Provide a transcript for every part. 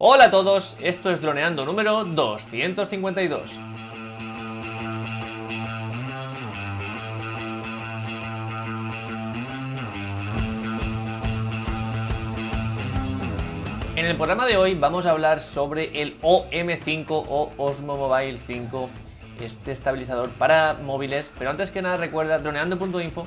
Hola a todos, esto es Droneando número 252. En el programa de hoy vamos a hablar sobre el OM5 o Osmo Mobile 5, este estabilizador para móviles, pero antes que nada recuerda droneando.info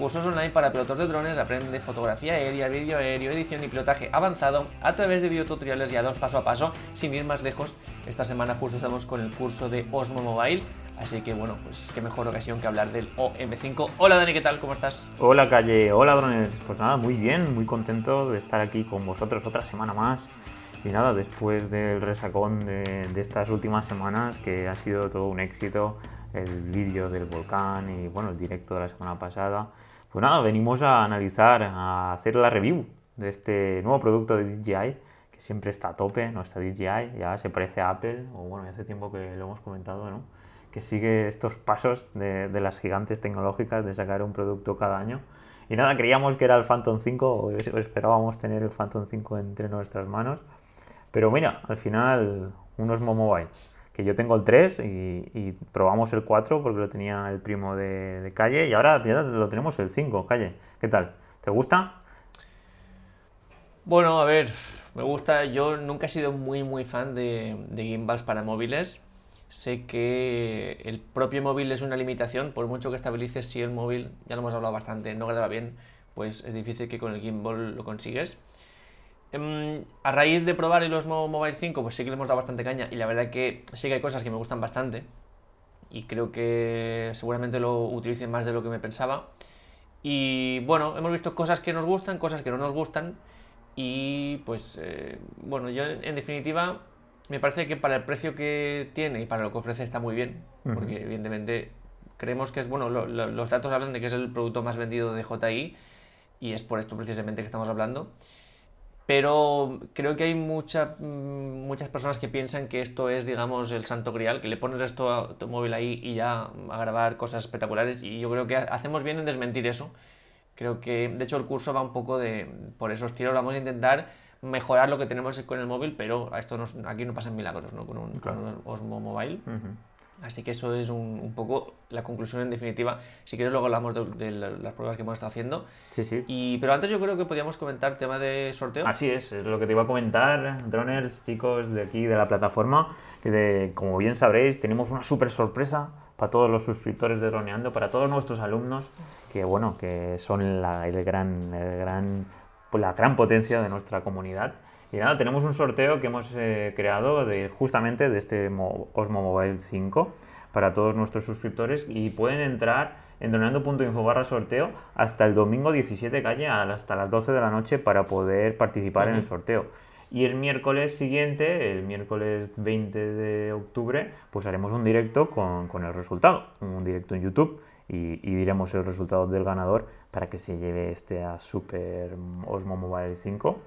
cursos online para pilotos de drones, aprende fotografía aérea, vídeo aéreo, edición y pilotaje avanzado a través de videotutoriales guiados paso a paso, sin ir más lejos. Esta semana justo estamos con el curso de Osmo Mobile, así que bueno, pues qué mejor ocasión que hablar del OM5. Hola Dani, ¿qué tal? ¿Cómo estás? Hola Calle, hola drones. Pues nada, muy bien, muy contento de estar aquí con vosotros otra semana más. Y nada, después del resacón de, de estas últimas semanas, que ha sido todo un éxito, el vídeo del volcán y bueno, el directo de la semana pasada, pues nada, venimos a analizar, a hacer la review de este nuevo producto de DJI, que siempre está a tope, nuestra DJI, ya se parece a Apple, o bueno, hace tiempo que lo hemos comentado, ¿no? Que sigue estos pasos de, de las gigantes tecnológicas de sacar un producto cada año. Y nada, creíamos que era el Phantom 5, o esperábamos tener el Phantom 5 entre nuestras manos. Pero mira, al final, unos Mobile que yo tengo el 3 y, probamos el 4 porque lo tenía el primo de, Calle y ahora lo tenemos el 5, Calle. ¿Qué tal? ¿Te gusta? Bueno, a ver, me gusta. Yo nunca he sido muy, muy fan de, gimbals para móviles. Sé que el propio móvil es una limitación, por mucho que estabilices si el móvil, ya lo hemos hablado bastante, no graba bien, pues es difícil que con el gimbal lo consigues. Em, a raíz de probar el Osmo Mobile 5, pues sí que le hemos dado bastante caña y la verdad que sí que hay cosas que me gustan bastante y creo que seguramente lo utilicen más de lo que me pensaba. Y bueno, hemos visto cosas que nos gustan, cosas que no nos gustan y pues eh, bueno, yo en definitiva me parece que para el precio que tiene y para lo que ofrece está muy bien, porque evidentemente creemos que es bueno, los datos hablan de que es el producto más vendido de JI y es por esto precisamente que estamos hablando. Pero creo que hay mucha, mm, muchas personas que piensan que esto es, digamos, el santo grial, que le pones esto a tu móvil ahí y ya a grabar cosas espectaculares. Y yo creo que hacemos bien en desmentir eso. Creo que, de hecho, el curso va un poco de, por esos tiros. Vamos a intentar mejorar lo que tenemos con el móvil, pero esto aquí no pasan milagros, ¿no? Con un, Osmo Mobile. Así que eso es un, poco la conclusión en definitiva. Si quieres luego hablamos de, las pruebas que hemos estado haciendo. Sí, sí. Y, pero antes yo creo que podíamos comentar tema de sorteo. Así es, es lo que te iba a comentar, droners, chicos de aquí de la plataforma, que como bien sabréis tenemos una súper sorpresa para todos los suscriptores de Droneando, para todos nuestros alumnos, que bueno, que son la, el gran, el gran, la gran potencia de nuestra comunidad. Y nada, tenemos un sorteo que hemos eh, creado de, justamente de este Osmo Mobile 5 para todos nuestros suscriptores y pueden entrar en donando.info barra sorteo hasta el domingo 17 calle hasta las 12 de la noche para poder participar en el sorteo. Y el miércoles siguiente, el miércoles 20 de octubre, pues haremos un directo con, con el resultado, un directo en YouTube y, y, diremos el resultado del ganador para que se lleve este a Super Osmo Mobile 5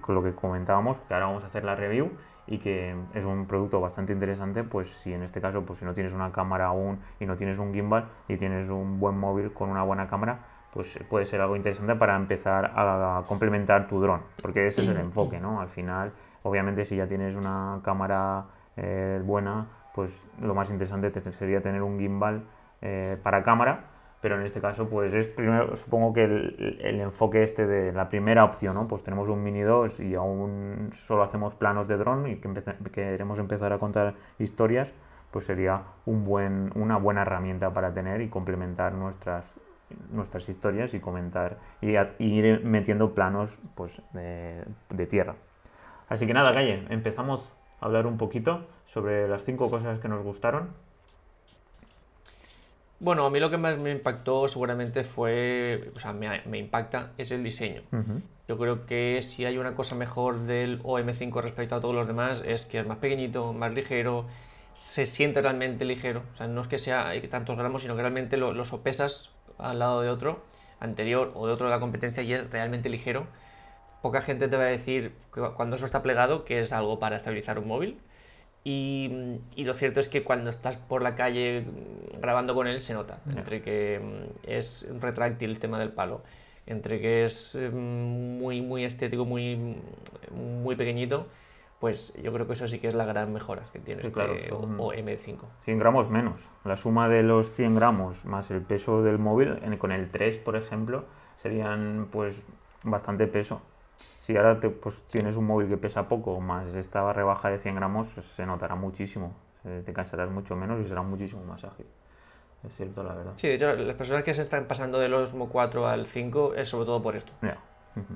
con lo que comentábamos, que ahora vamos a hacer la review y que es un producto bastante interesante, pues si en este caso, pues si no tienes una cámara aún y no tienes un gimbal y tienes un buen móvil con una buena cámara, pues puede ser algo interesante para empezar a complementar tu dron, porque ese es el enfoque, ¿no? Al final, obviamente si ya tienes una cámara eh, buena, pues lo más interesante sería tener un gimbal eh, para cámara pero en este caso pues es primero supongo que el, enfoque este de la primera opción, ¿no? Pues tenemos un Mini 2 y aún solo hacemos planos de dron y que queremos empezar a contar historias, pues sería un buen, una buena herramienta para tener y complementar nuestras nuestras historias y comentar y, ir metiendo planos pues de, de tierra. Así que nada, Calle, empezamos a hablar un poquito sobre las cinco cosas que nos gustaron bueno, a mí lo que más me impactó seguramente fue, o sea, me, impacta, es el diseño. Yo creo que si hay una cosa mejor del OM5 respecto a todos los demás es que es más pequeñito, más ligero, se siente realmente ligero. O sea, no es que sea tantos gramos, sino que realmente lo, lo sopesas al lado de otro, anterior o de otro de la competencia y es realmente ligero. Poca gente te va a decir cuando eso está plegado que es algo para estabilizar un móvil y, lo cierto es que cuando estás por la calle grabando con él se nota, entre que mm, es retráctil el tema del palo, entre que es mm, muy, muy estético, muy, muy pequeñito, pues yo creo que eso sí que es la gran mejora que tiene Sí, este claro, son- OM5. 100 gramos menos. La suma de los 100 gramos más el peso del móvil, con el 3, por ejemplo, serían pues bastante peso. Si ahora te, pues, tienes un móvil que pesa poco, más esta rebaja de 100 gramos, se notará muchísimo. Te cansarás mucho menos y será muchísimo más ágil. Es cierto, la verdad. Sí, de hecho, las personas que se están pasando del Osmo 4 al 5 es sobre todo por esto. Ya.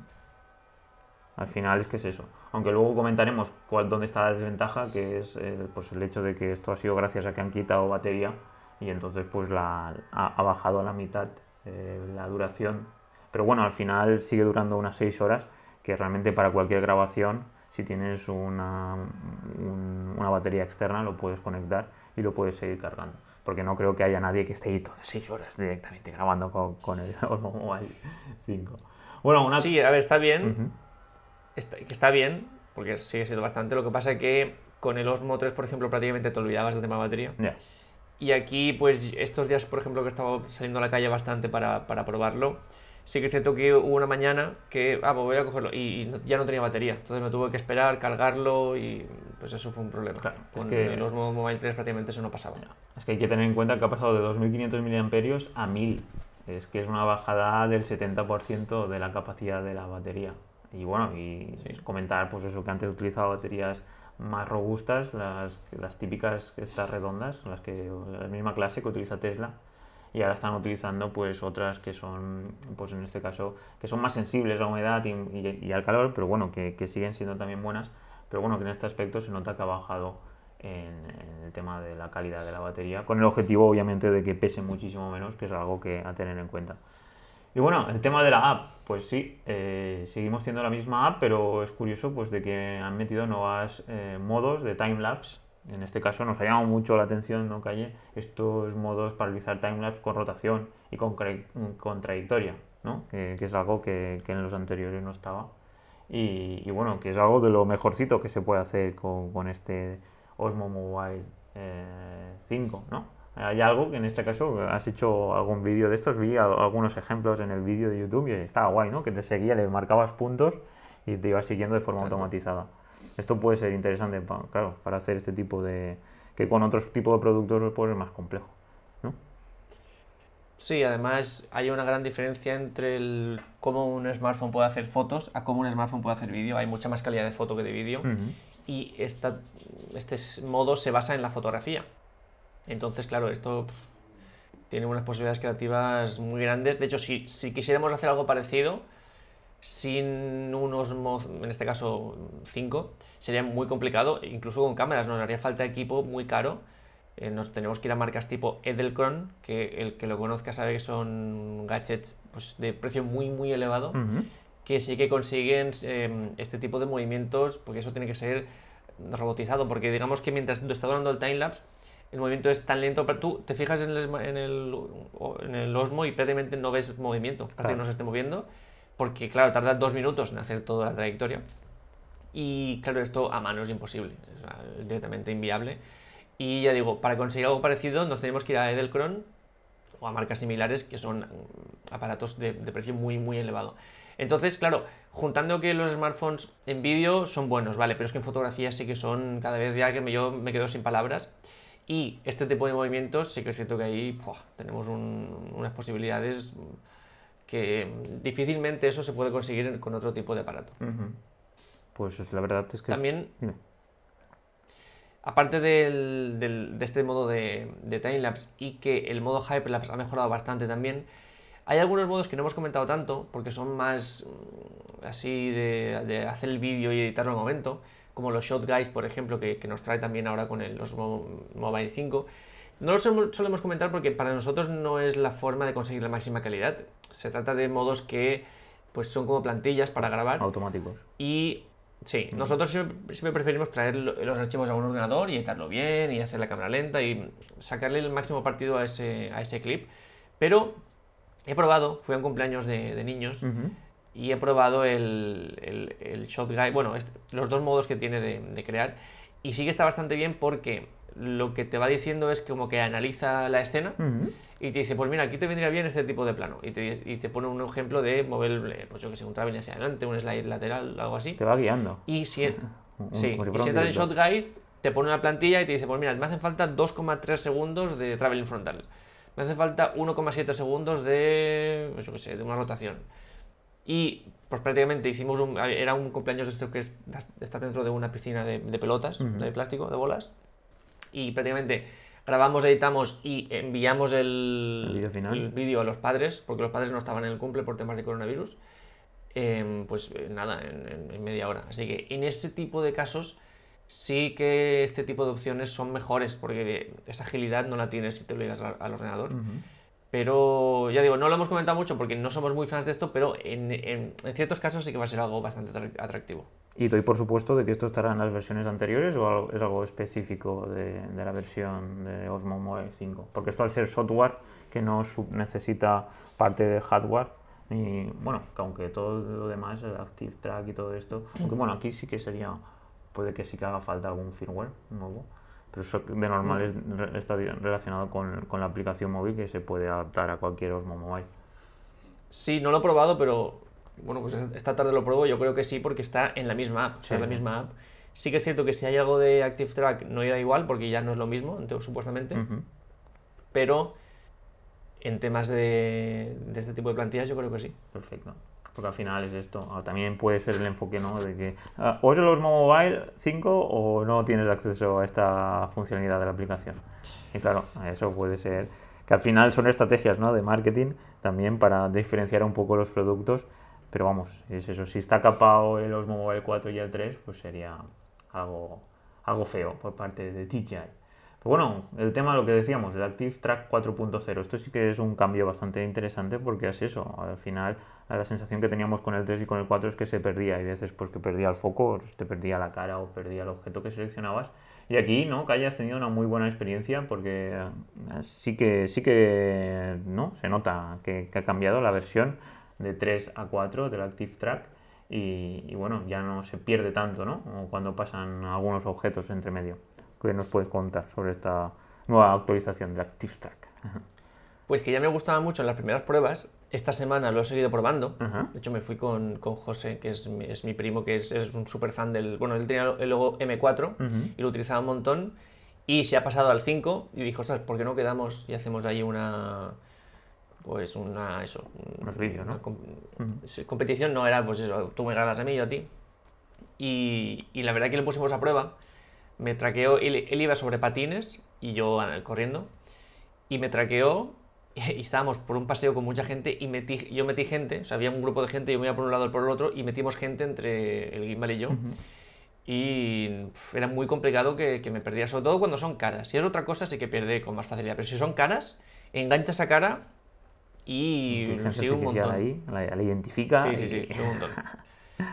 Al final es que es eso. Aunque luego comentaremos cuál, dónde está la desventaja, que es eh, pues el hecho de que esto ha sido gracias a que han quitado batería y entonces pues la, ha, ha bajado a la mitad eh, la duración. Pero bueno, al final sigue durando unas 6 horas, que realmente para cualquier grabación, si tienes una, un- una batería externa, lo puedes conectar y lo puedes seguir cargando. Porque no creo que haya nadie que esté ahí todas 6 horas directamente grabando con, con el Osmo Mobile 5. Bueno, una... Sí, a ver, está bien, Ujú. está, que está bien, porque sigue siendo bastante. Lo que pasa es que con el Osmo 3, por ejemplo, prácticamente te olvidabas del tema de batería. Ya. Y aquí, pues estos días, por ejemplo, que he estado saliendo a la calle bastante para, para probarlo, sí que es cierto que hubo una mañana que, ah, pues voy a cogerlo, y, y no- ya no tenía batería. Entonces me tuve que esperar, cargarlo, y pues eso fue un problema. Claro, es Con que- el Osmo Mobile 3 prácticamente eso no pasaba. Es que hay que tener en cuenta que ha pasado de 2.500 mAh a 1.000. Es que es una bajada del 70% de la capacidad de la batería. Y bueno, y Sí. comentar pues eso, que antes utilizaba baterías más robustas, las, las típicas estas redondas, las que la misma clase que utiliza Tesla. Y ahora están utilizando pues otras que son, pues en este caso, que son más sensibles a la humedad y, y- y al calor, pero bueno, que, que siguen siendo también buenas. Pero bueno, que en este aspecto se nota que ha bajado en, en el tema de la calidad de la batería, con el objetivo obviamente de que pese muchísimo menos, que es algo que a tener en cuenta. Y bueno, el tema de la app, pues sí, eh, seguimos siendo la misma app, pero es curioso pues de que han metido nuevos modos de timelapse. En este caso nos ha llamado mucho la atención, ¿no, Calle? Estos modos para realizar timelapse con rotación y con, cre- con trayectoria, ¿no? Que, que es algo que, que en los anteriores no estaba. Y, y bueno, que es algo de lo mejorcito que se puede hacer con, con este Osmo Mobile eh, 5, ¿no? Hay algo que en este caso has hecho algún vídeo de estos, vi algunos ejemplos en el vídeo de YouTube y estaba guay, ¿no? Que te seguía, le marcabas puntos y te iba siguiendo de forma automatizada. Esto puede ser interesante, pa- claro, para hacer este tipo de... que con otros tipos de productos puede ser más complejo, ¿no? Sí, además hay una gran diferencia entre el, cómo un smartphone puede hacer fotos a cómo un smartphone puede hacer vídeo. Hay mucha más calidad de foto que de vídeo. Y esta, este modo se basa en la fotografía. Entonces, claro, esto tiene unas posibilidades creativas muy grandes. De hecho, si, si quisiéramos hacer algo parecido, sin unos, en este caso 5, sería muy complicado, incluso con cámaras, nos haría falta equipo muy caro. Eh, nos tenemos que ir a marcas tipo Edelkron, que el que lo conozca sabe que son gadgets pues, de precio muy, muy elevado Ujú. que sí que consiguen eh, este tipo de movimientos, porque eso tiene que ser robotizado, porque digamos que mientras tú estás hablando del timelapse, el movimiento es tan lento, pero tú te fijas en el, en el, en el Osmo y prácticamente no ves movimiento, parece Claro. que no se esté moviendo, porque claro, tarda dos minutos en hacer toda la trayectoria. Y claro, esto a mano es imposible, es directamente inviable. Y ya digo, para conseguir algo parecido nos tenemos que ir a Edelkron o a marcas similares que son mm, aparatos de, de precio muy, muy elevado. Entonces, claro, juntando que los smartphones en vídeo son buenos, vale, pero es que en fotografía sí que son cada vez ya que me, yo me quedo sin palabras. Y este tipo de movimientos sí que es cierto que ahí tenemos un- unas posibilidades que difícilmente eso se puede conseguir con otro tipo de aparato. Pues es- la verdad es que... También. Aparte del- del- de este modo de, de timelapse y que el modo hyperlapse ha mejorado bastante también, hay algunos modos que no hemos comentado tanto porque son más mm, así de, de hacer el vídeo y editarlo al momento, como los Shot Guys, por ejemplo, que, que nos trae también ahora con el Osmo Mobile 5. No los solemos- comentar porque para nosotros no es la forma de conseguir la máxima calidad. Se trata de modos que pues son como plantillas para grabar. Automáticos. Y sí, nosotros siempre, siempre preferimos traer lo- los archivos a un ordenador y editarlo bien y hacer la cámara lenta y sacarle el máximo partido a ese, a ese clip. Pero he probado, fui a un cumpleaños de, de niños y he probado el, el, el Shot Guide, bueno, este- los dos modos que tiene de, de crear y sí que está bastante bien porque lo que te va diciendo es como que analiza la escena Ujú. y te dice, pues mira, aquí te vendría bien este tipo de plano. Y te, y te pone un ejemplo de mover, eh, pues yo que sé, un traveling hacia adelante, un slide lateral, algo así. Te va guiando. Y si, Sí, si y entras en director. ShotGuide, te pone una plantilla y te dice, pues mira, me hacen falta 2,3 segundos de traveling frontal. Me hace falta 1,7 segundos de, pues yo qué sé, de una rotación. Y pues prácticamente hicimos un, era un cumpleaños de esto que es, está dentro de una piscina de, de pelotas, Ujú. de plástico, de bolas. Y prácticamente grabamos, editamos y enviamos el, El vídeo final. el vídeo a los padres, porque los padres no estaban en el cumple por temas de coronavirus. Em, pues eh, nada, en, en- media hora. Así que en ese tipo de casos sí que este tipo de opciones son mejores, porque esa agilidad no la tienes si te obligas al, al ordenador. Ujú. Pero ya digo, no lo hemos comentado mucho porque no somos muy fans de esto, pero en, en- en ciertos casos sí que va a ser algo bastante atrac- atractivo. Y doy por supuesto de que esto estará en las versiones anteriores o algo- es algo específico de, de la versión de Osmo Mobile 5. Porque esto al ser software que no sub- necesita parte de hardware, y bueno, que aunque todo lo demás, el Active Track y todo esto, aunque bueno, aquí sí que sería, puede que sí que haga falta algún firmware nuevo, pero eso de normal es- está relacionado con, con la aplicación móvil que se puede adaptar a cualquier Osmo Mobile. Sí, no lo he probado, pero bueno, pues esta tarde lo pruebo. Yo creo que sí, porque está en la misma app. o sea, Sí. es la misma app. Sí que es cierto que si hay algo de Active Track no irá igual, porque ya no es lo mismo, supuestamente. Ujú. Pero en temas de, de este tipo de plantillas, yo creo que sí. Perfecto. Porque al final es esto. Ah, También puede ser el enfoque, ¿no? De que ah, o es el Osmo Mobile 5 o no tienes acceso a esta funcionalidad de la aplicación. Y claro, eso puede ser que al final son estrategias, ¿no? De marketing también para diferenciar un poco los productos. Pero vamos, es eso. Si está capado el Osmo Mobile 4 y el 3, pues sería algo, algo feo por parte de DJI. Pero bueno, el tema, lo que decíamos, el Active Track 4.0, esto sí que es un cambio bastante interesante porque es eso, al final la sensación que teníamos con el 3 y con el 4 es que se perdía, hay veces pues que perdía el foco, te perdía la cara o perdía el objeto que seleccionabas. Y aquí, ¿no? Que hayas tenido una muy buena experiencia porque eh, sí que, sí que, ¿no? Se nota que, que ha cambiado la versión de 3 a 4 del Active Track y, y bueno, ya no se pierde tanto, ¿no? Cuando pasan algunos objetos entre medio. ¿Qué nos puedes contar sobre esta nueva actualización de Active Track? Pues que ya me gustaba mucho en las primeras pruebas. Esta semana lo he seguido probando. De hecho, me fui con, con José, que es mi, es mi primo, que es, es un súper fan del. Bueno, él tenía el logo M4 Ujú. y lo utilizaba un montón. Y se ha pasado al 5 y dijo, ostras, ¿por qué no quedamos y hacemos ahí una. Pues una. Eso. un- Unos vídeos, ¿no? com- sí, competición no era, pues eso, tú me gradas a mí, yo a ti. Y, y la verdad que le pusimos a prueba. Me traqueó, él, él iba sobre patines y yo ah, corriendo. Y me traqueó y estábamos por un paseo con mucha gente y metí, yo metí gente, o sea, había un grupo de gente, yo me iba por un lado y por el otro y metimos gente entre el gimbal y yo. Y pf, era muy complicado que, que me perdiera, sobre todo cuando son caras. Si es otra cosa, sí que pierde con más facilidad, pero si son caras, engancha esa cara y sigue un montón. ahí, la, la identifica. Sí, sí, sí, un montón.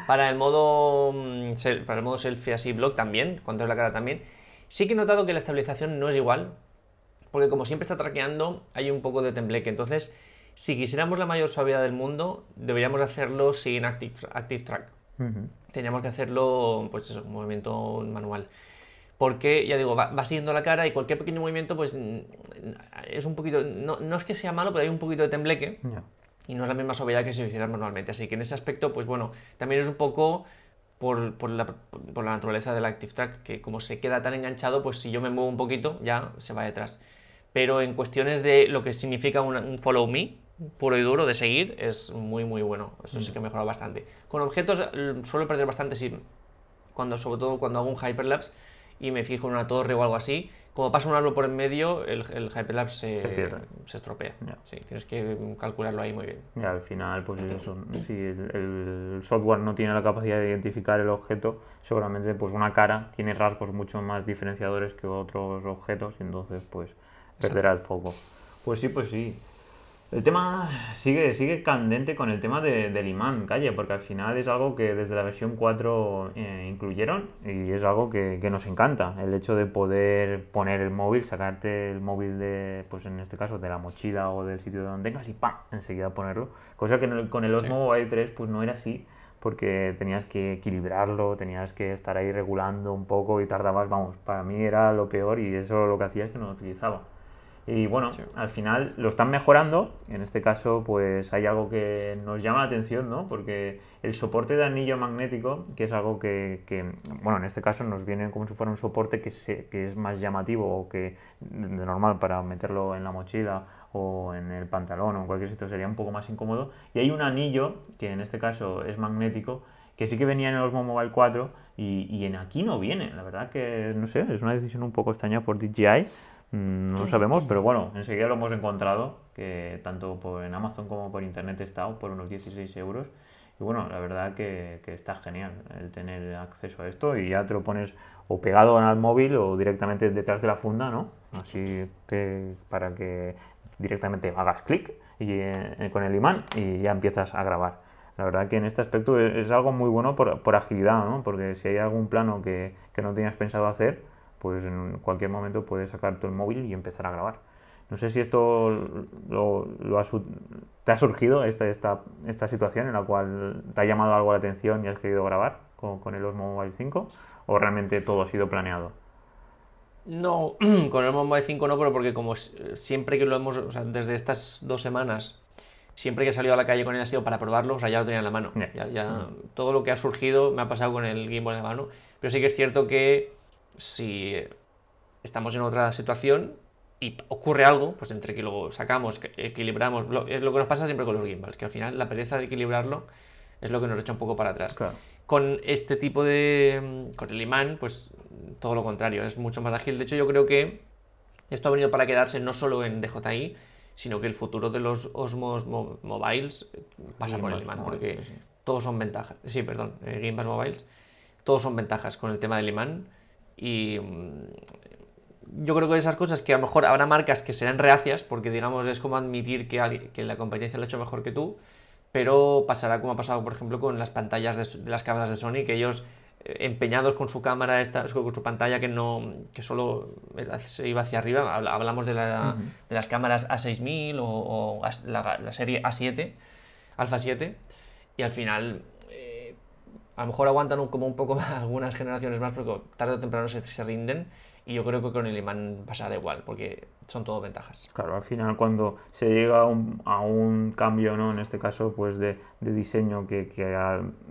Para el modo mm, para el modo selfie así blog también, cuando es la cara también. Sí que he notado que la estabilización no es igual, porque como siempre está traqueando, hay un poco de tembleque. Entonces, si quisiéramos la mayor suavidad del mundo, deberíamos hacerlo sin Active, Active Track. Teníamos que hacerlo, pues eso, un movimiento manual. Porque, ya digo, va, va siguiendo la cara y cualquier pequeño movimiento, pues es un poquito. No, no es que sea malo, pero hay un poquito de tembleque Ya. y no es la misma suavidad que si lo hicieras manualmente. Así que en ese aspecto, pues bueno, también es un poco por, por la, por la naturaleza del Active Track, que como se queda tan enganchado, pues si yo me muevo un poquito, ya se va detrás. Pero en cuestiones de lo que significa un, un follow me, puro y duro, de seguir, es muy, muy bueno. Eso sí que ha mejorado bastante. Con objetos suelo perder bastante, sí, cuando, sobre todo cuando hago un hyperlapse y me fijo en una torre o algo así. Como pasa un árbol por en medio, el, el hyperlapse se, Se pierde. se estropea. Sí, tienes que calcularlo ahí muy bien. Y al final, pues es eso. Si el, el software no tiene la capacidad de identificar el objeto, seguramente pues una cara tiene rasgos mucho más diferenciadores que otros objetos, y entonces pues perderá el foco. Pues sí, pues sí. El tema sigue, sigue candente con el tema de- del imán, calle, porque al final es algo que desde la versión 4 eh, incluyeron y es algo que, que nos encanta. El hecho de poder poner el móvil, sacarte el móvil de, pues en este caso, de la mochila o del sitio donde tengas y ¡pam! enseguida ponerlo. Cosa que con el Osmo Mobile 3 pues no era así, porque tenías que equilibrarlo, tenías que estar ahí regulando un poco y tardabas, vamos, para mí era lo peor y eso lo que hacía es que no lo utilizaba. Y bueno, al final lo están mejorando. En este caso, pues hay algo que nos llama la atención, ¿no? Porque el soporte de anillo magnético, que es algo que, que bueno, en este caso nos viene como si fuera un soporte que, se, que es más llamativo o que de normal para meterlo en la mochila o en el pantalón o en cualquier sitio sería un poco más incómodo. Y hay un anillo, que en este caso es magnético, que sí que venía en el Osmo Mobile 4 y, y en aquí no viene. La verdad que, no sé, es una decisión un poco extraña por DJI no lo sabemos, pero bueno, enseguida lo hemos encontrado, que tanto por, en Amazon como por internet está por unos 16 euros. Y bueno, la verdad que, que, está genial el tener acceso a esto y ya te lo pones o pegado al móvil o directamente detrás de la funda, ¿no? Así que para que directamente hagas clic y, eh, con el imán y ya empiezas a grabar. La verdad que en este aspecto es, es algo muy bueno por, por, agilidad, ¿no? Porque si hay algún plano que, que no tenías pensado hacer, pues en cualquier momento puedes sacar tu móvil y empezar a grabar. No sé si esto lo, lo ha, te ha surgido, esta, esta, esta situación en la cual te ha llamado algo la atención y has querido grabar con, con el Osmo Mobile 5, o realmente todo ha sido planeado. No, con el Osmo Mobile 5 no, pero porque como siempre que lo hemos, o sea, desde estas dos semanas, siempre que he salido a la calle con él ha sido para probarlo, o sea, ya lo tenía en la mano. Yeah. Ya, ya, mm. Todo lo que ha surgido me ha pasado con el gimbal en la mano, pero sí que es cierto que si estamos en otra situación y ocurre algo, pues entre que lo sacamos, que equilibramos, lo, es lo que nos pasa siempre con los gimbals, que al final la pereza de equilibrarlo es lo que nos echa un poco para atrás. Claro. Con este tipo de... con el imán, pues todo lo contrario, es mucho más ágil. De hecho, yo creo que esto ha venido para quedarse no solo en DJI, sino que el futuro de los Osmos mo Mobiles pasa por el imán, porque sí. todos son ventajas. Sí, perdón, eh, Gimbals Mobiles, todos son ventajas con el tema del imán y mm, yo creo que esas cosas que a lo mejor habrá marcas que serán reacias, porque digamos es como admitir que, que la competencia lo ha hecho mejor que tú, pero pasará como ha pasado, por ejemplo, con las pantallas de, de las cámaras de Sony, que ellos eh, empeñados con su cámara, esta, con su pantalla que no que solo se iba hacia arriba, hablamos de, la, uh -huh. de las cámaras A6000 o, o la, la, serie A7, Alpha 7, y al final a lo mejor aguantan un, como un poco más, algunas generaciones más, porque tarde o temprano se, se, rinden. Y yo creo que con el imán pasará igual, porque son todo ventajas. Claro, al final cuando se llega a un, a un cambio, ¿no? en este caso, pues de, de diseño que, que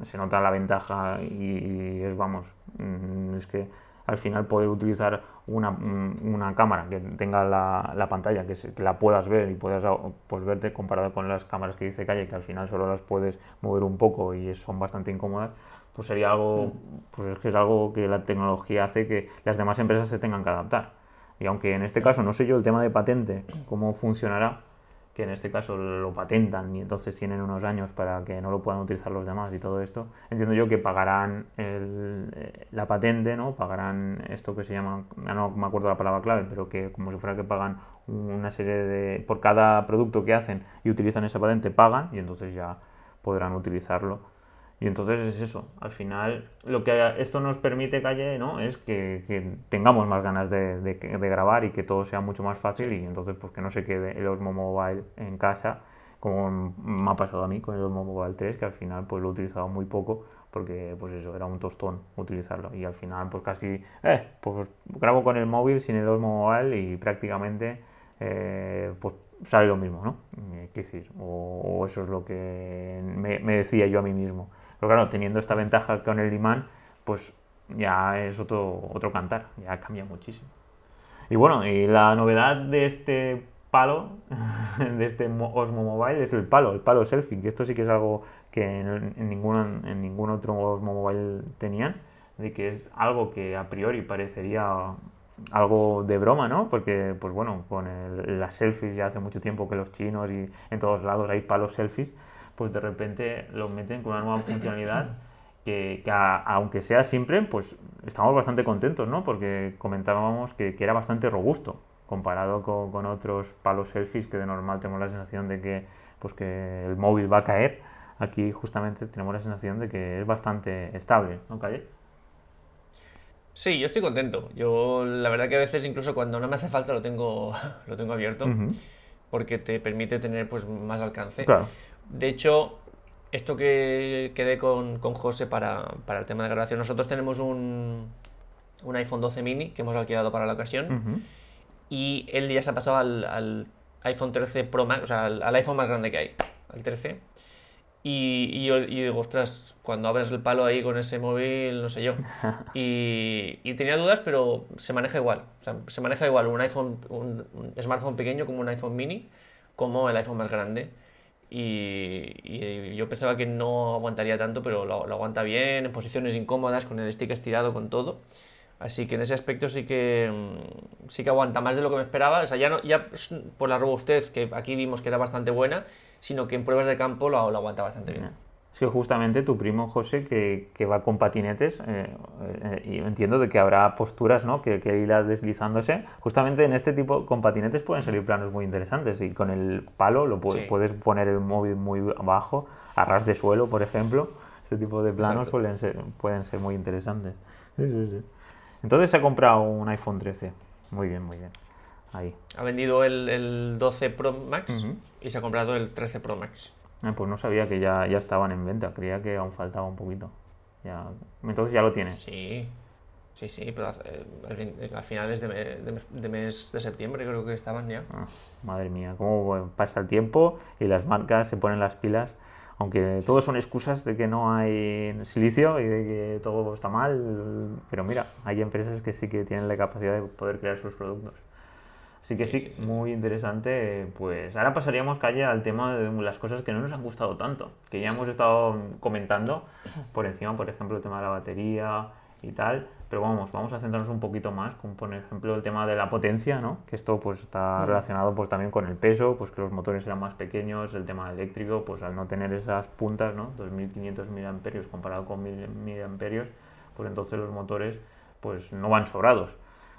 se nota la ventaja y, y, es, vamos, mm, es que al final poder utilizar una, una cámara que tenga la, la pantalla, que, se, que, la puedas ver y puedas pues, verte comparado con las cámaras que dice Calle, que al final solo las puedes mover un poco y son bastante incómodas, pues sería algo, pues es que es algo que la tecnología hace que las demás empresas se tengan que adaptar. Y aunque en este caso no sé yo el tema de patente, cómo funcionará, que en este caso lo patentan y entonces tienen unos años para que no lo puedan utilizar los demás y todo esto, entiendo yo que pagarán el, eh, la patente, ¿no? Pagarán esto que se llama, no me acuerdo la palabra clave, pero que como si fuera que pagan una serie de, por cada producto que hacen y utilizan esa patente, pagan y entonces ya podrán utilizarlo y entonces es eso, al final lo que esto nos permite, Calle, ¿no? es que, tengamos más ganas de, grabar y que todo sea mucho más fácil y entonces pues que no se quede el Osmo Mobile en casa, como me ha pasado a mí con el Osmo Mobile 3, que al final pues lo he utilizado muy poco porque pues eso, era un tostón utilizarlo y al final pues casi, eh, pues grabo con el móvil sin el Osmo Mobile y prácticamente eh, pues sale lo mismo, ¿no? ¿Qué decir? O, eso es lo que me decía yo a mí mismo. Pero claro, teniendo esta ventaja con el imán, pues ya es otro, otro cantar, ya cambia muchísimo. Y bueno, y la novedad de este palo, de este Osmo Mobile, es el palo, el palo selfie, que esto sí que es algo que en, en, ningún, en ningún otro Osmo Mobile tenían, de que es algo que a priori parecería algo de broma, ¿no? Porque, pues bueno, con el, las selfies ya hace mucho tiempo que los chinos y en todos lados hay palos selfies, pues de repente lo meten con una nueva funcionalidad que, que a, aunque sea simple, pues estamos bastante contentos, ¿no? Porque comentábamos que, que era bastante robusto comparado con, con, otros palos selfies que de normal tenemos la sensación de que, pues que el móvil va a caer. Aquí justamente tenemos la sensación de que es bastante estable, ¿no, Calle? Sí, yo estoy contento. Yo la verdad que a veces incluso cuando no me hace falta lo tengo, lo tengo abierto uh -huh. porque te permite tener pues más alcance. Claro. De hecho, esto que quedé con, con José para, para, el tema de grabación, nosotros tenemos un, un, iPhone 12 mini que hemos alquilado para la ocasión. Uh -huh. y él ya se ha pasado al, al iPhone 13 Pro Max, o sea, al, al iPhone más grande que hay, al 13. Y, y yo y digo, ostras, cuando abres el palo ahí con ese móvil, no sé yo. Y, y tenía dudas, pero se maneja igual. O sea, se maneja igual un iPhone, un, un smartphone pequeño como un iPhone mini, como el iPhone más grande. Y, yo pensaba que no aguantaría tanto, pero lo, aguanta bien, en posiciones incómodas, con el stick estirado, con todo. Así que en ese aspecto sí que mm, sí que aguanta más de lo que me esperaba. O sea, ya no ya por la robustez que aquí vimos que era bastante buena, sino que en pruebas de campo lo aguanta bastante bien. Es que justamente tu primo José, que, que va con patinetes, eh, eh, y entiendo de que habrá posturas, ¿no? Que, que irá deslizándose. Justamente en este tipo, con patinetes pueden salir planos muy interesantes. Y con el palo lo pu- Sí. puedes poner el móvil muy abajo, a ras de suelo, por ejemplo. Este tipo de planos Exacto. pueden ser, pueden ser muy interesantes. Sí, sí, sí. Entonces se ha comprado un iPhone 13. Muy bien, muy bien. Ahí. Ha vendido el, el 12 Pro Max y se ha comprado el 13 Pro Max. Ah, pues no sabía que ya, ya estaban en venta. Creía que aún faltaba un poquito. Ya... Entonces ya lo tienes. Sí, sí, sí, pero eh, al finales de, me- de mes- de mes de septiembre creo que estaban ya. Ah, madre mía, cómo pasa el tiempo y las marcas se ponen las pilas. Aunque todo son excusas de que no hay silicio y de que todo está mal, pero mira, hay empresas que sí que tienen la capacidad de poder crear sus productos. Así que sí, Sí, sí, sí. muy interesante. Pues ahora pasaríamos calle al tema de las cosas que no nos han gustado tanto, que ya hemos estado comentando por encima, por ejemplo, el tema de la batería y tal. Pero vamos, vamos a centrarnos un poquito más con, por ejemplo, el tema de la potencia, ¿no? Que esto pues está Mm. relacionado pues también con el peso, pues que los motores eran más pequeños, el tema eléctrico, pues al no tener esas puntas, ¿no? 2500 miliamperios comparado con 1000 miliamperios, pues entonces los motores pues no van sobrados.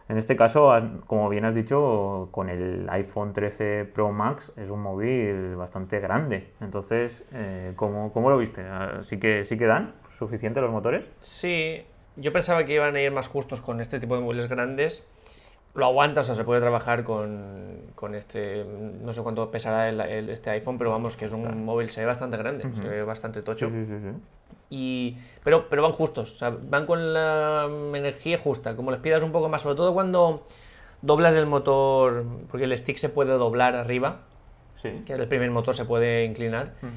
En este caso, como bien has dicho, con el iPhone 13 Pro Max es un móvil bastante grande. Entonces, eh, ¿cómo, cómo lo viste? Ah, ¿Sí que, ¿Sí que dan suficiente los motores? Sí, yo pensaba que iban a ir más justos con este tipo de móviles grandes. Lo aguanta, o sea, se puede trabajar con, con este, no sé cuánto pesará el, el- este iPhone, pero vamos, que es un móvil, se ve bastante grande, se ve bastante tocho. Sí, sí, sí. Y, pero, pero van justos, o sea, van con la energía justa, como les pidas un poco más, sobre todo cuando doblas el motor, porque el stick se puede doblar arriba, Sí. que es el primer motor se puede inclinar. Ujú.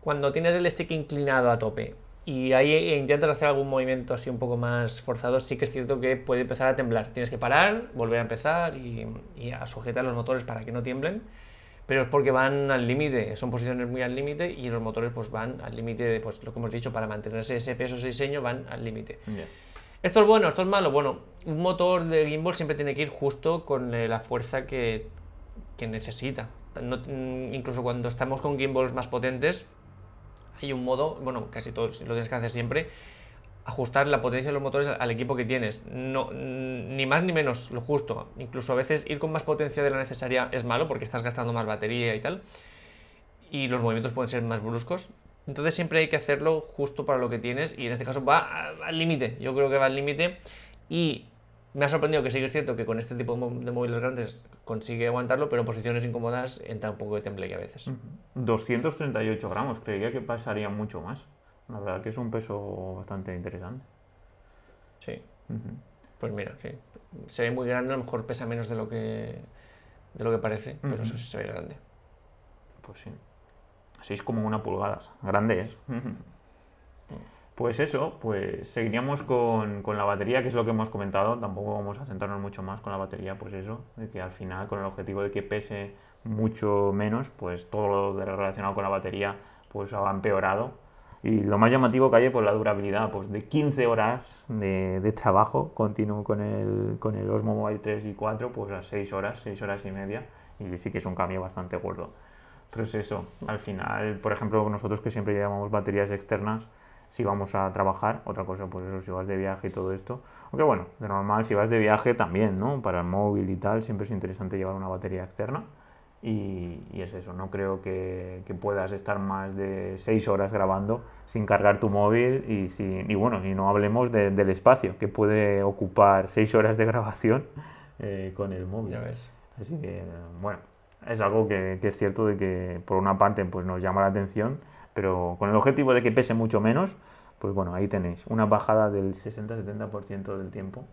Cuando tienes el stick inclinado a tope y ahí intentas hacer algún movimiento así un poco más forzado, sí que es cierto que puede empezar a temblar. Tienes que parar, volver a empezar y, y a sujetar los motores para que no tiemblen. Pero es porque van al límite, son posiciones muy al límite y los motores pues van al límite de pues, lo que hemos dicho, para mantenerse ese peso, ese diseño, van al límite. ¿Esto es bueno? ¿Esto es malo? Bueno, un motor de gimbal siempre tiene que ir justo con eh, la fuerza que, que necesita. No- mm, incluso cuando estamos con gimbals más potentes, hay un modo, bueno, casi todos lo tienes que hacer siempre, ajustar la potencia de los motores al- equipo que tienes. No, mm, ni más ni menos, lo justo. Incluso a veces ir con más potencia de la necesaria es malo porque estás gastando más batería y tal. Y los movimientos pueden ser más bruscos. Entonces siempre hay que hacerlo justo para lo que tienes y en este caso va al límite. Yo creo que va al límite y me ha sorprendido que sí que es cierto que con este tipo de móviles grandes consigue aguantarlo, pero en posiciones incómodas entra un poco de tembleque a veces. 238 gramos, creía que pasaría mucho más. La verdad que es un peso bastante interesante. Sí. Pues mira, sí. Se ve muy grande, a lo mejor pesa menos de lo que, de lo que parece, pero Ujú. se, se ve grande. Pues sí. 6,1 pulgadas. Grande es. Pues eso, pues seguiríamos con, con la batería, que es lo que hemos comentado. Tampoco vamos a centrarnos mucho más con la batería, pues eso, de que al final, con el objetivo de que pese mucho menos, pues todo lo relacionado con la batería pues ha empeorado. Y lo más llamativo que hay, pues la durabilidad, pues de 15 horas de, de trabajo continuo con el, con el Osmo Mobile 3 y 4, pues a 6 horas, 6 horas y media. Y sí que es un cambio bastante gordo. Pero es eso, al final, por ejemplo, nosotros que siempre llevamos baterías externas, si vamos a trabajar, otra cosa, pues eso, si vas de viaje y todo esto. Aunque bueno, de normal, si vas de viaje también, ¿no? Para el móvil y tal, siempre es interesante llevar una batería externa. Y, y es eso, no creo que, que puedas estar más de 6 horas grabando sin cargar tu móvil y, sin, y bueno, y no hablemos de- del espacio que puede ocupar 6 horas de grabación eh, con el móvil. Ya ves. Así que, bueno, es algo que, que es cierto de que por una parte pues nos llama la atención, pero con el objetivo de que pese mucho menos, pues bueno, ahí tenéis una bajada del 60-70% del tiempo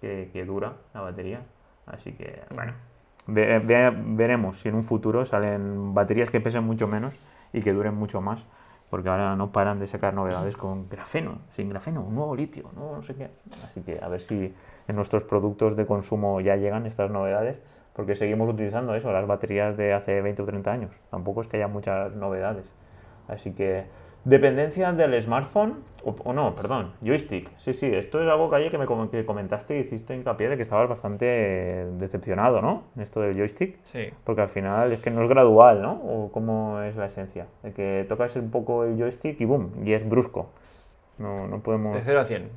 que, que dura la batería. Así que, bueno, veremos si en un futuro salen baterías que pesen mucho menos y que duren mucho más, porque ahora no paran de sacar novedades con grafeno, sin grafeno, un nuevo litio, no, no sé qué. Así que a ver si en nuestros productos de consumo ya llegan estas novedades, porque seguimos utilizando eso, las baterías de hace 20 o 30 años. Tampoco es que haya muchas novedades. Así que Dependencia del smartphone, o, no, perdón, joystick. Sí, sí, esto es algo, Calle, que me que comentaste y hiciste hincapié de que estabas bastante decepcionado, ¿no? En esto del joystick. Sí. Porque al final es que no es gradual, ¿no? ¿O cómo es la esencia? De que tocas un poco el joystick y boom, y es brusco. No, no podemos... De 0 a 100.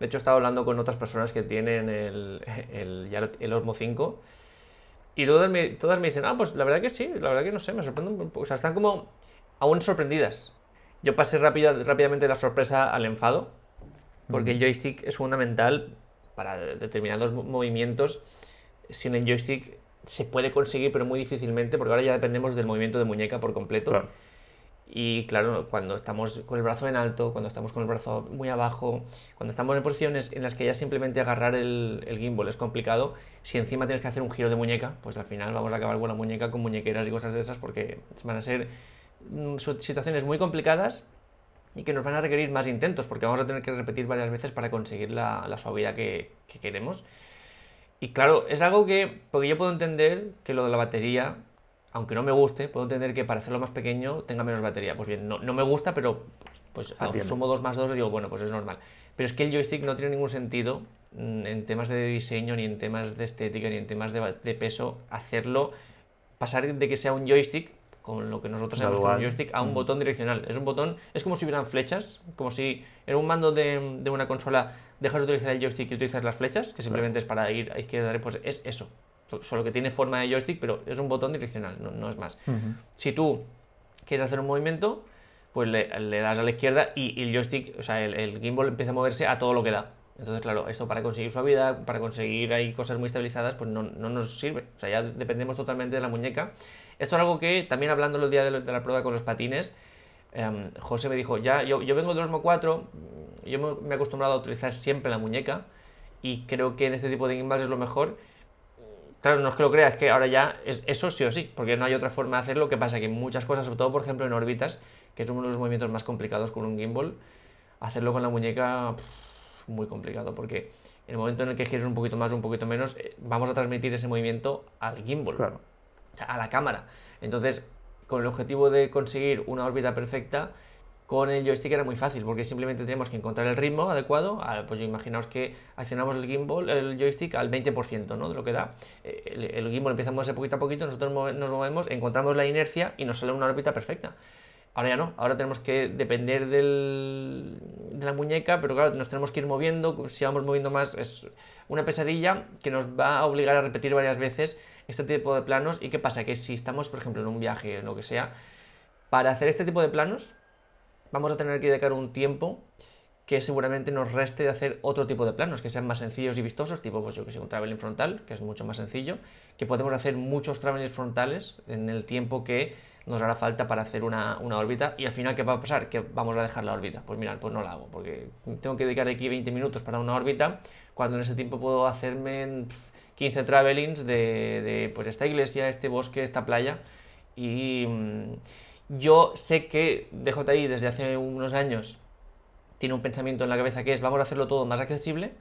De hecho, he estado hablando con otras personas que tienen el, el, el Osmo 5 y todas me, todas me dicen, ah, pues la verdad que sí, la verdad que no sé, me sorprende O sea, están como aún sorprendidas yo pasé rápidamente la sorpresa al enfado, porque el joystick es fundamental para determinados movimientos. Sin el joystick se puede conseguir, pero muy difícilmente, porque ahora ya dependemos del movimiento de muñeca por completo. Y claro, cuando estamos con el brazo en alto, cuando estamos con el brazo muy abajo, cuando estamos en posiciones en las que ya simplemente agarrar el, el, gimbal es complicado, si encima tienes que hacer un giro de muñeca, pues al final vamos a acabar con la muñeca con muñequeras y cosas de esas porque van a ser situaciones muy complicadas y que nos van a requerir más intentos porque vamos a tener que repetir varias veces para conseguir la, suavidad que, queremos. Y claro, es algo que, porque yo puedo entender que lo de la batería, aunque no me guste, puedo entender que para hacerlo más pequeño tenga menos batería. Pues bien, no, me gusta, pero pues sumo 2 más 2 y digo, bueno, pues es normal. Pero es que el joystick no tiene ningún sentido mm, en temas de diseño, ni en temas de estética, ni en temas de, de peso, hacerlo, pasar de que sea un joystick con lo que nosotros llamamos como joystick, a un mm. botón direccional. Es un botón, es como si hubieran flechas, como si en un mando de, de, una consola dejas de utilizar el joystick y utilizas las flechas, que simplemente es para ir a izquierda, pues es eso. Solo que tiene forma de joystick, pero es un botón direccional, no, no es más. Si tú quieres hacer un movimiento, pues le, le das a la izquierda y, el joystick, o sea, el, el, gimbal empieza a moverse a todo lo que da. Entonces, claro, esto para conseguir suavidad, para conseguir ahí cosas muy estabilizadas, pues no, no nos sirve. O sea, ya dependemos totalmente de la muñeca esto es algo que también hablando el día de, la prueba con los patines, em, José me dijo, ya, yo, yo vengo del Osmo 4, yo me, he acostumbrado a utilizar siempre la muñeca y creo que en este tipo de gimbals es lo mejor. Claro, no es que lo creas, es que ahora ya es eso sí o sí, porque no hay otra forma de hacerlo. que pasa? Que muchas cosas, sobre todo por ejemplo en órbitas, que es uno de los movimientos más complicados con un gimbal, hacerlo con la muñeca muy complicado, porque en el momento en el que gires un poquito más un poquito menos, eh, vamos a transmitir ese movimiento al gimbal. Claro a la cámara. Entonces, con el objetivo de conseguir una órbita perfecta, con el joystick era muy fácil, porque simplemente tenemos que encontrar el ritmo adecuado. Pues imaginaos que accionamos el gimbal, el joystick al 20% ¿no? de lo que da. Eh, el, gimbal empieza a moverse poquito a poquito, nosotros nos movemos, encontramos la inercia y nos sale una órbita perfecta. Ahora ya no, ahora tenemos que depender del, de la muñeca, pero claro, nos tenemos que ir moviendo, si vamos moviendo más es una pesadilla que nos va a obligar a repetir varias veces este tipo de planos. ¿Y qué pasa? Que si estamos, por ejemplo, en un viaje o lo que sea, para hacer este tipo de planos vamos a tener que dedicar un tiempo que seguramente nos reste de hacer otro tipo de planos que sean más sencillos y vistosos, tipo pues yo que sé, un traveling frontal, que es mucho más sencillo, que podemos hacer muchos travelings frontales en el tiempo que nos hará falta para hacer una, una, órbita y al final ¿qué va a pasar? Que vamos a dejar la órbita. Pues mira, pues no la hago, porque tengo que dedicar aquí 20 minutos para una órbita, cuando en ese tiempo puedo hacerme 15 travelings de, de pues, esta iglesia, este bosque, esta playa. Y mm, yo sé que DJI desde hace unos años tiene un pensamiento en la cabeza que es vamos a hacerlo todo más accesible,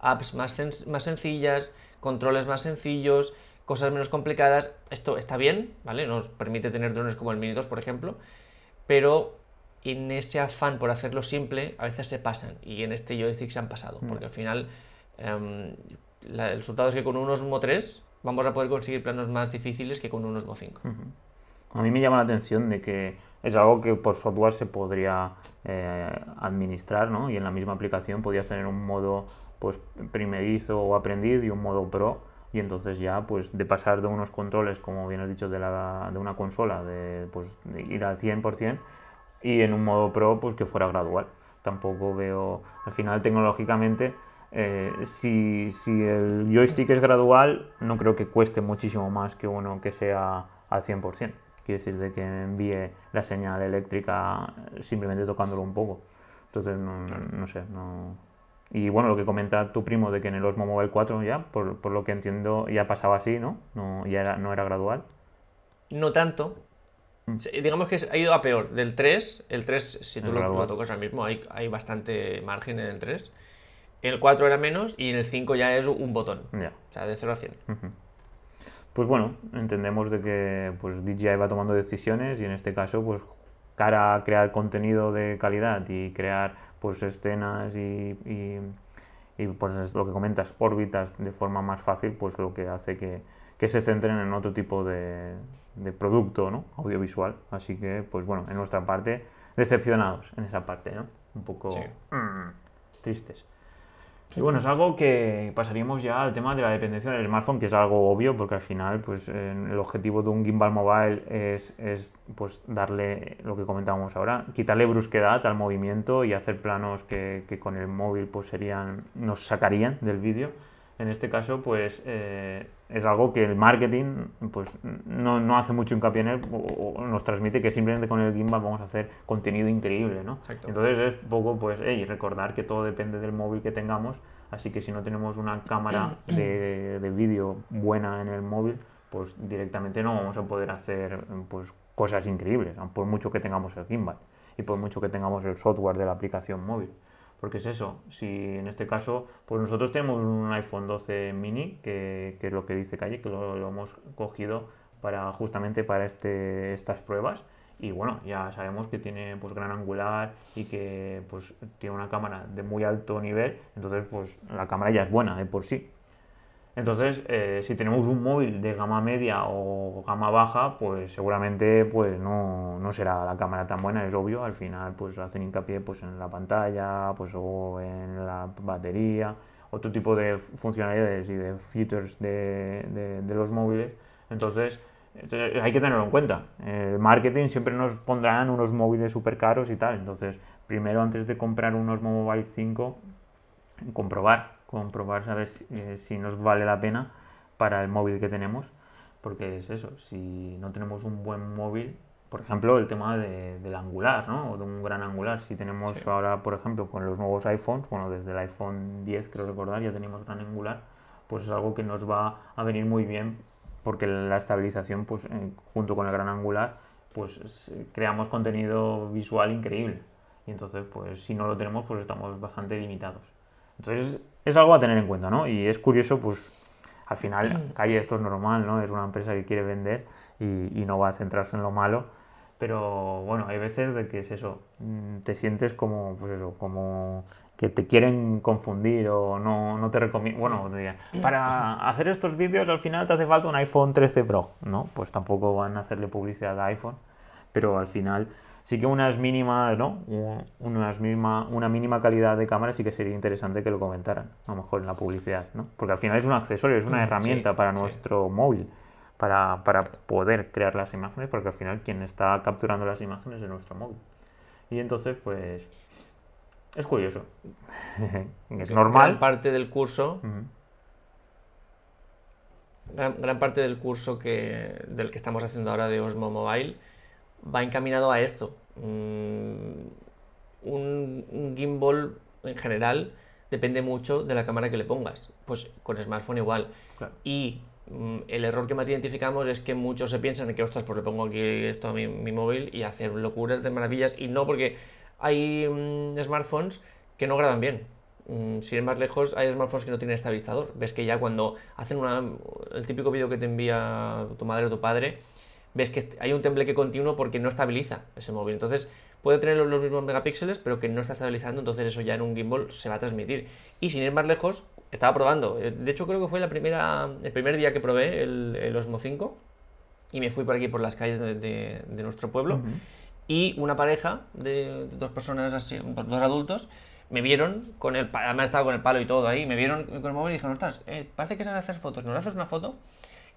apps más, más sencillas, controles más sencillos, cosas menos complicadas. Esto está bien, ¿vale? Nos permite tener drones como el Mini 2, por ejemplo, pero en ese afán por hacerlo simple, a veces se pasan. Y en este joystick se han pasado, porque al final em, el resultado es que con un Osmo 3 vamos a poder conseguir planos más difíciles que con un Osmo 5. A mí me llama la atención de que es algo que por software se podría eh, administrar, ¿no? Y en la misma aplicación podrías tener un modo pues primerizo o aprendiz y un modo pro y entonces ya pues de pasar de unos controles como bien has dicho de, la, de una consola de, pues, de ir al 100% y en un modo pro pues que fuera gradual tampoco veo al final tecnológicamente eh, si, si, el joystick es gradual no creo que cueste muchísimo más que uno que sea al 100% quiere decir de que envíe la señal eléctrica simplemente tocándolo un poco entonces no, no sé no Y bueno, lo que comenta tu primo de que en el Osmo Mobile 4 ya, por, por lo que entiendo, ya pasaba así, ¿no? no ya era, no era gradual. No tanto. Mm. Digamos que ha ido a peor. Del 3, el 3, si tú El lo, lo tocas ahora mismo, hay, hay bastante margen en el 3. El 4 era menos y en el 5 ya es un botón. O sea, de 0 a 100. Ujú. Pues bueno, entendemos de que pues, DJI va tomando decisiones y en este caso, pues cara a crear contenido de calidad y crear pues escenas y, y- y, pues es lo que comentas, órbitas de forma más fácil, pues lo que hace que, que se centren en otro tipo de, de producto ¿no? audiovisual. Así que, pues bueno, en nuestra parte, decepcionados en esa parte, ¿no? Un poco Sí. mm, tristes. Y bueno, es algo que pasaríamos ya al tema de la dependencia del smartphone, que es algo obvio, porque al final, pues eh, el objetivo de un gimbal mobile es, es, pues darle lo que comentábamos ahora, quitarle brusquedad al movimiento y hacer planos que, que con el móvil pues serían, nos sacarían del vídeo. En este caso, pues eh, es algo que el marketing pues no, no hace mucho hincapié en él o, o nos transmite que simplemente con el gimbal vamos a hacer contenido increíble, ¿no? Exacto. Entonces es poco, pues, hey, recordar que todo depende del móvil que tengamos, así que si no tenemos una cámara de, de vídeo buena en el móvil, pues directamente no vamos a poder hacer pues, cosas increíbles, por mucho que tengamos el gimbal y por mucho que tengamos el software de la aplicación móvil. Porque es eso, si en este caso, pues nosotros tenemos un iPhone 12 mini, que, que es lo que dice Calle, que lo, lo hemos cogido para justamente para este, estas pruebas. Y bueno, ya sabemos que tiene pues gran angular y que pues tiene una cámara de muy alto nivel, entonces pues la cámara ya es buena de por sí. Entonces, eh, si tenemos un móvil de gama media o gama baja, pues seguramente pues no, no será la cámara tan buena, es obvio. Al final, pues hacen hincapié pues, en la pantalla, pues o en la batería, otro tipo de funcionalidades y de features de, de- de los móviles. Entonces, eh, hay que tenerlo en cuenta. El marketing siempre nos pondrán unos móviles súper caros y tal. Entonces, primero antes de comprar un Osmo Mobile 5, comprobar, comprobar, saber si, eh, si nos vale la pena para el móvil que tenemos, porque es eso, si no tenemos un buen móvil, por ejemplo, el tema de- del angular, ¿no? O de un gran angular, si tenemos Sí. ahora, por ejemplo, con los nuevos iPhones, bueno, desde el iPhone 10, creo recordar, ya tenemos gran angular, pues es algo que nos va a venir muy bien, porque la estabilización, pues, eh, junto con el gran angular, pues es- creamos contenido visual increíble. Y entonces, pues, si no lo tenemos, pues estamos bastante limitados. Entonces, es algo a tener en cuenta, ¿no? Y es curioso, pues, al final, Calle, esto es normal, ¿no? Es una empresa que quiere vender y, y no va a centrarse en lo malo. Pero bueno, hay veces de que es eso, mm, te sientes como, pues eso, como que te quieren confundir o no, no te recomiendo. Bueno, digan, para hacer estos vídeos al final te hace falta un iPhone 13 Pro, ¿no? Pues tampoco van a hacerle publicidad a iPhone, pero al final sí que unas mínimas, ¿no? Un- Unas mínima, una mínima calidad de cámara sí que sería interesante que lo comentaran, a lo mejor en la publicidad, ¿no? Porque al final es un accesorio, es una Mm, herramienta sí, para sí. nuestro móvil, para, para poder crear las imágenes, porque al final quien está capturando las imágenes es nuestro móvil. Y entonces, pues, es curioso. es normal. Gran parte del curso, gran, gran parte del curso que, del que estamos haciendo ahora de Osmo Mobile va encaminado a esto. Mm, un, un gimbal en general depende mucho de la cámara que le pongas. Pues con smartphone igual. Claro. Y mm, el error que más identificamos es que muchos se piensan que, ostras, pues le pongo aquí esto a mi, mi móvil y hacer locuras de maravillas. Y no, porque hay mm, smartphones que no graban bien. Mm, Sin ir más lejos, hay smartphones que no tienen estabilizador. Ves que ya cuando hacen una, el típico vídeo que te envía tu madre o tu padre, ves que hay un tembleque continuo porque no estabiliza ese móvil. Entonces puede tener los- mismos megapíxeles, pero que no está estabilizando, entonces eso ya en un gimbal se va a transmitir. Y sin ir más lejos, estaba probando. eh, De hecho, creo que fue la primera, el primer día que probé el, el Osmo 5 y me fui por aquí por las calles de, de- de nuestro pueblo. Ujú. Y una pareja de, de dos personas así, dos, dos adultos, me vieron con el además estaba con el palo y todo ahí, me vieron con el móvil y dijeron, ostras, eh, parece que sabes hacer fotos, ¿nos haces una foto?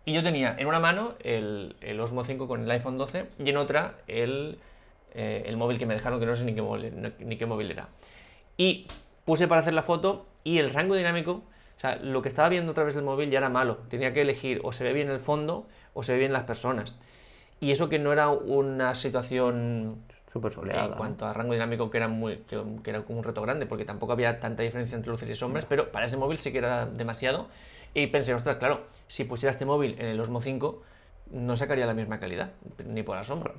Y yo tenía en una mano el, el Osmo 5 con el iPhone 12 y en otra el, eh, el móvil que me dejaron, que no sé ni qué móvil, ni qué móvil era. Y puse para hacer la foto y el rango dinámico, o sea, lo que estaba viendo a través del móvil ya era malo. Tenía que elegir o se ve bien el fondo o se ve bien las personas. Y eso que no era una situación Súper soleada. En ¿no? cuanto a rango dinámico, que era, muy, que, que era como un reto grande, porque tampoco había tanta diferencia entre luces y sombras, pero para ese móvil sí que era demasiado. Y pensé, ostras, claro, si pusiera este móvil en el Osmo 5, no sacaría la misma calidad, ni por asombro.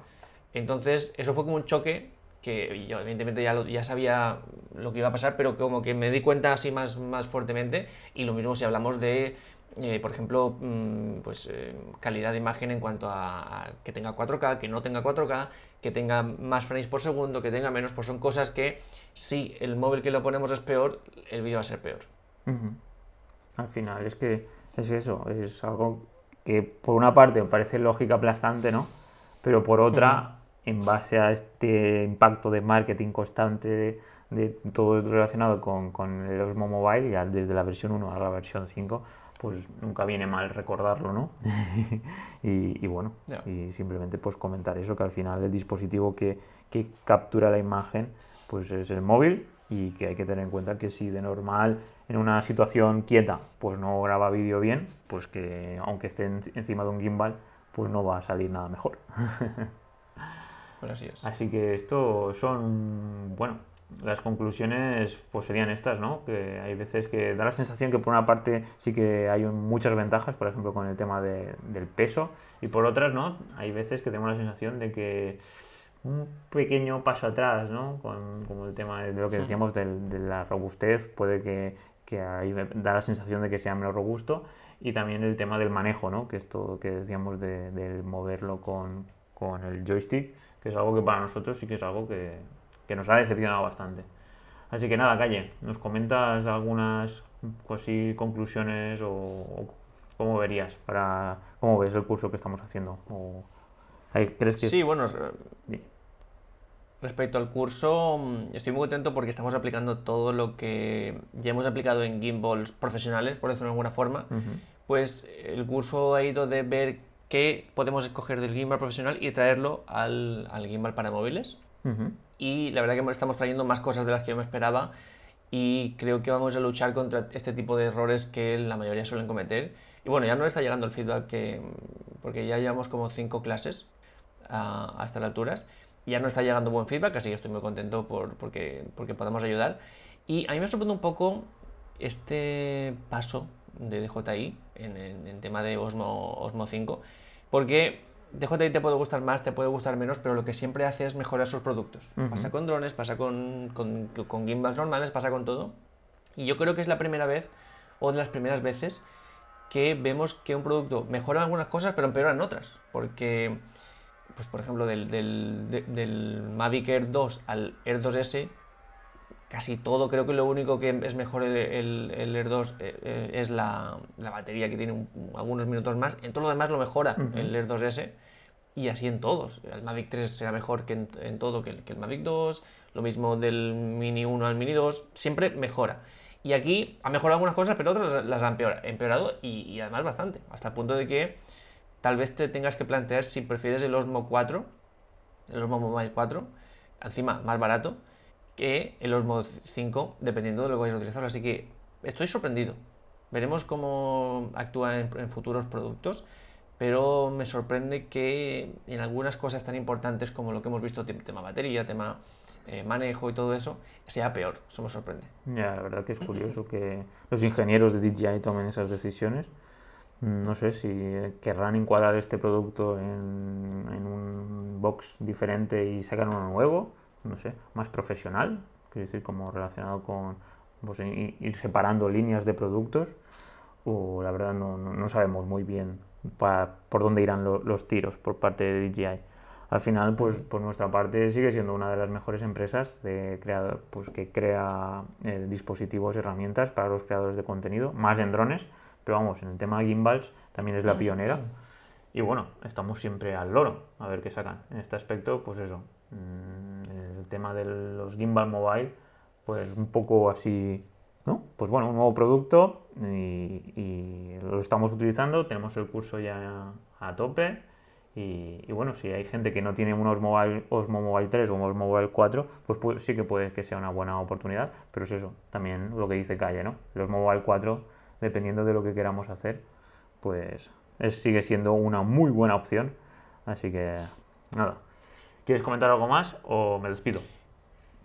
Entonces, eso fue como un choque que yo evidentemente ya, lo- ya sabía lo que iba a pasar, pero como que me di cuenta así más, más fuertemente. Y lo mismo si hablamos de, eh, por ejemplo, mm, pues eh, calidad de imagen en cuanto a, a que tenga 4K, que no tenga 4K, que tenga más frames por segundo, que tenga menos, pues son cosas que si el móvil que lo ponemos es peor, el vídeo va a ser peor. Ujú. Al final es que es eso, es algo que por una parte me parece lógica aplastante, ¿no? Pero por otra, en base a este impacto de marketing constante de, de todo relacionado con, con el Osmo Mobile, ya desde la versión 1 a la versión 5, pues nunca viene mal recordarlo, ¿no? y, y bueno, y simplemente pues comentar eso, que al final el dispositivo que, que captura la imagen pues es el móvil y que hay que tener en cuenta que si de normal en una situación quieta pues no graba vídeo bien, pues que aunque esté en- encima de un gimbal pues no va a salir nada mejor. Pues así es. Así que esto son, bueno, las conclusiones pues serían estas, ¿no? Que hay veces que da la sensación que por una parte sí que hay muchas ventajas, por ejemplo con el tema de- del peso, y por otras, ¿no? Hay veces que tengo la sensación de que un pequeño paso atrás, ¿no? Con, como el tema de lo que decíamos de la robustez, puede que, que ahí da la sensación de que sea menos robusto, y también el tema del manejo, ¿no? Que esto que decíamos de, del moverlo con, con el joystick, que es algo que para nosotros sí que es algo que, que nos ha decepcionado bastante. Así que nada, Calle, ¿nos comentas algunas pues sí, conclusiones o, o cómo verías para cómo ves el curso que estamos haciendo? O, ¿hay- ¿Crees que Sí, es- bueno. Respecto al curso, mm, estoy muy contento porque estamos aplicando todo lo que ya hemos aplicado en gimbals profesionales, por decirlo de alguna forma. Pues el curso ha ido de ver qué podemos escoger del gimbal profesional y traerlo al, al gimbal para móviles. Y la verdad que estamos trayendo más cosas de las que yo me esperaba y creo que vamos a luchar contra este tipo de errores que la mayoría suelen cometer. Y bueno, ya no está llegando el feedback que, porque ya llevamos como cinco clases a, a estas alturas. Ya no está llegando buen feedback, así que estoy muy contento por, porque, porque podemos ayudar. Y a mí me sorprende un poco este paso de DJI en en tema de Osmo, Osmo 5, porque DJI te puede gustar más, te puede gustar menos, pero lo que siempre hace es mejorar sus productos. Pasa con drones, pasa con, con, con gimbals normales, pasa con todo. Y yo creo que es la primera vez, o de las primeras veces, que vemos que un producto mejora en algunas cosas, pero empeora en otras. Porque, pues por ejemplo, del, del, de- del Mavic Air 2 al Air 2S, casi todo, creo que lo único que es mejor el, el- el Air 2 eh, eh, es la, la batería, que tiene un- algunos minutos más. En todo lo demás lo mejora Ujú. el Air 2S. Y así en todos. El Mavic 3 será mejor que en, en todo que el, que el Mavic 2. Lo mismo del Mini 1 al Mini 2. Siempre mejora. Y aquí ha mejorado algunas cosas, pero otras las- ha empeora- empeorado y, y además bastante. Hasta el punto de que tal vez te tengas que plantear si prefieres el Osmo 4, el Osmo Mobile 4, encima más barato, que el Osmo 5, dependiendo de lo que vayas a utilizar. Así que estoy sorprendido. Veremos cómo actúa en, futuros productos, pero me sorprende que en algunas cosas tan importantes como lo que hemos visto, tem- tema batería, tema eh, manejo y todo eso, sea peor. Eso me sorprende. Ya, la verdad que es curioso que los ingenieros de DJI tomen esas decisiones. No sé si eh, querrán encuadrar este producto en, un box diferente y sacan uno nuevo, no sé, más profesional, quiero decir, como relacionado con pues, ir separando líneas de productos, o la verdad no, no- sabemos muy bien pa- por dónde irán lo- los tiros por parte de DJI. Al final, pues por nuestra parte sigue siendo una de las mejores empresas de creado- pues, que crea eh, dispositivos y herramientas para los creadores de contenido, más en drones, pero vamos, en el tema de gimbals también es la pionera. Y bueno, estamos siempre al loro a ver qué sacan. En este aspecto, pues eso, mm, el tema de los gimbal mobile, pues un poco así, ¿no? Pues bueno, un nuevo producto y, y lo estamos utilizando, tenemos el curso ya a tope y, y bueno, si hay gente que no tiene un Osmo Mobile, Osmo Mobile 3 o un Osmo Mobile 4, pues pu- sí que puede que sea una buena oportunidad, pero es eso, también lo que dice Calle, ¿no? El Osmo Mobile 4, dependiendo de lo que queramos hacer, pues es- sigue siendo una muy buena opción, así que nada. ¿Quieres comentar algo más o me despido?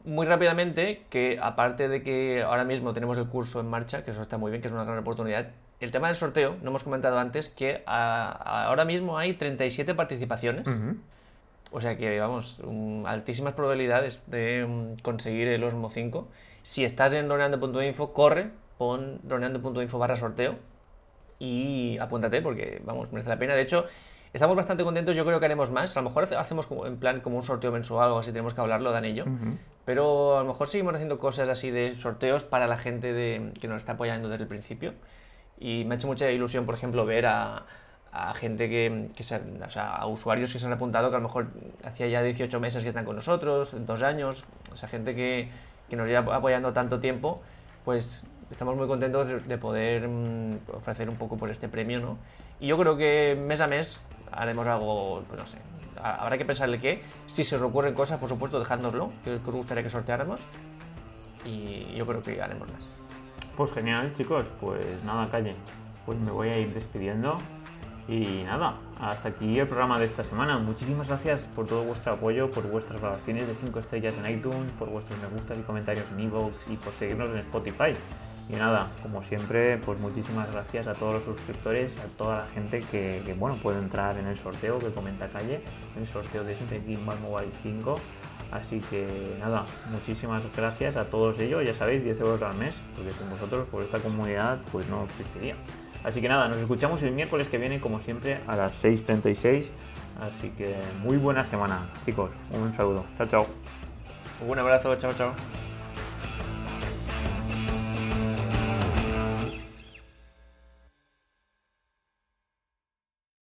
Muy rápidamente, que aparte de que ahora mismo tenemos el curso en marcha, que eso está muy bien, que es una gran oportunidad, el tema del sorteo, no hemos comentado antes que ahora mismo hay 37 participaciones. O sea que, vamos, altísimas probabilidades de um, conseguir el Osmo 5. Si estás en droneando.info, corre, pon droneando.info barra sorteo y apúntate porque, vamos, merece la pena. De hecho, estamos bastante contentos, yo creo que haremos más. A lo mejor hacemos como, en plan como un sorteo mensual o algo así, tenemos que hablarlo, Dan y yo. Pero a lo mejor seguimos haciendo cosas así de sorteos para la gente de, que nos está apoyando desde el principio. Y me ha hecho mucha ilusión, por ejemplo, ver a, a gente que, que se, o sea, a usuarios que se han apuntado que a lo mejor hacía ya 18 meses que están con nosotros, dos años, o sea, gente que, que nos lleva apoyando tanto tiempo, pues estamos muy contentos de, poder mm, ofrecer un poco por este premio, ¿no? Y yo creo que mes a mes haremos algo, pues no sé, habrá que pensarle qué. Si se os ocurren cosas, por supuesto, dejádnoslo, que, os gustaría que sorteáramos. Y yo creo que haremos más. Pues genial, chicos. Pues nada, calle. Pues me voy a ir despidiendo. Y nada, hasta aquí el programa de esta semana. Muchísimas gracias por todo vuestro apoyo, por vuestras valoraciones de 5 estrellas en iTunes, por vuestros me gustas y comentarios en iVoox y por seguirnos en Spotify. Y nada, como siempre, pues muchísimas gracias a todos los suscriptores, a toda la gente que, bueno, puede entrar en el sorteo, que comenta calle, en el sorteo de este Gimbal Mobile 5. Así que nada, muchísimas gracias a todos ellos, ya sabéis, 10 euros al mes, porque sin vosotros, por esta comunidad, pues no existiría. Así que nada, nos escuchamos el miércoles que viene, como siempre, a las 6.36. Así que muy buena semana, chicos. Un saludo. Chao, chao. Un abrazo. Chao, chao.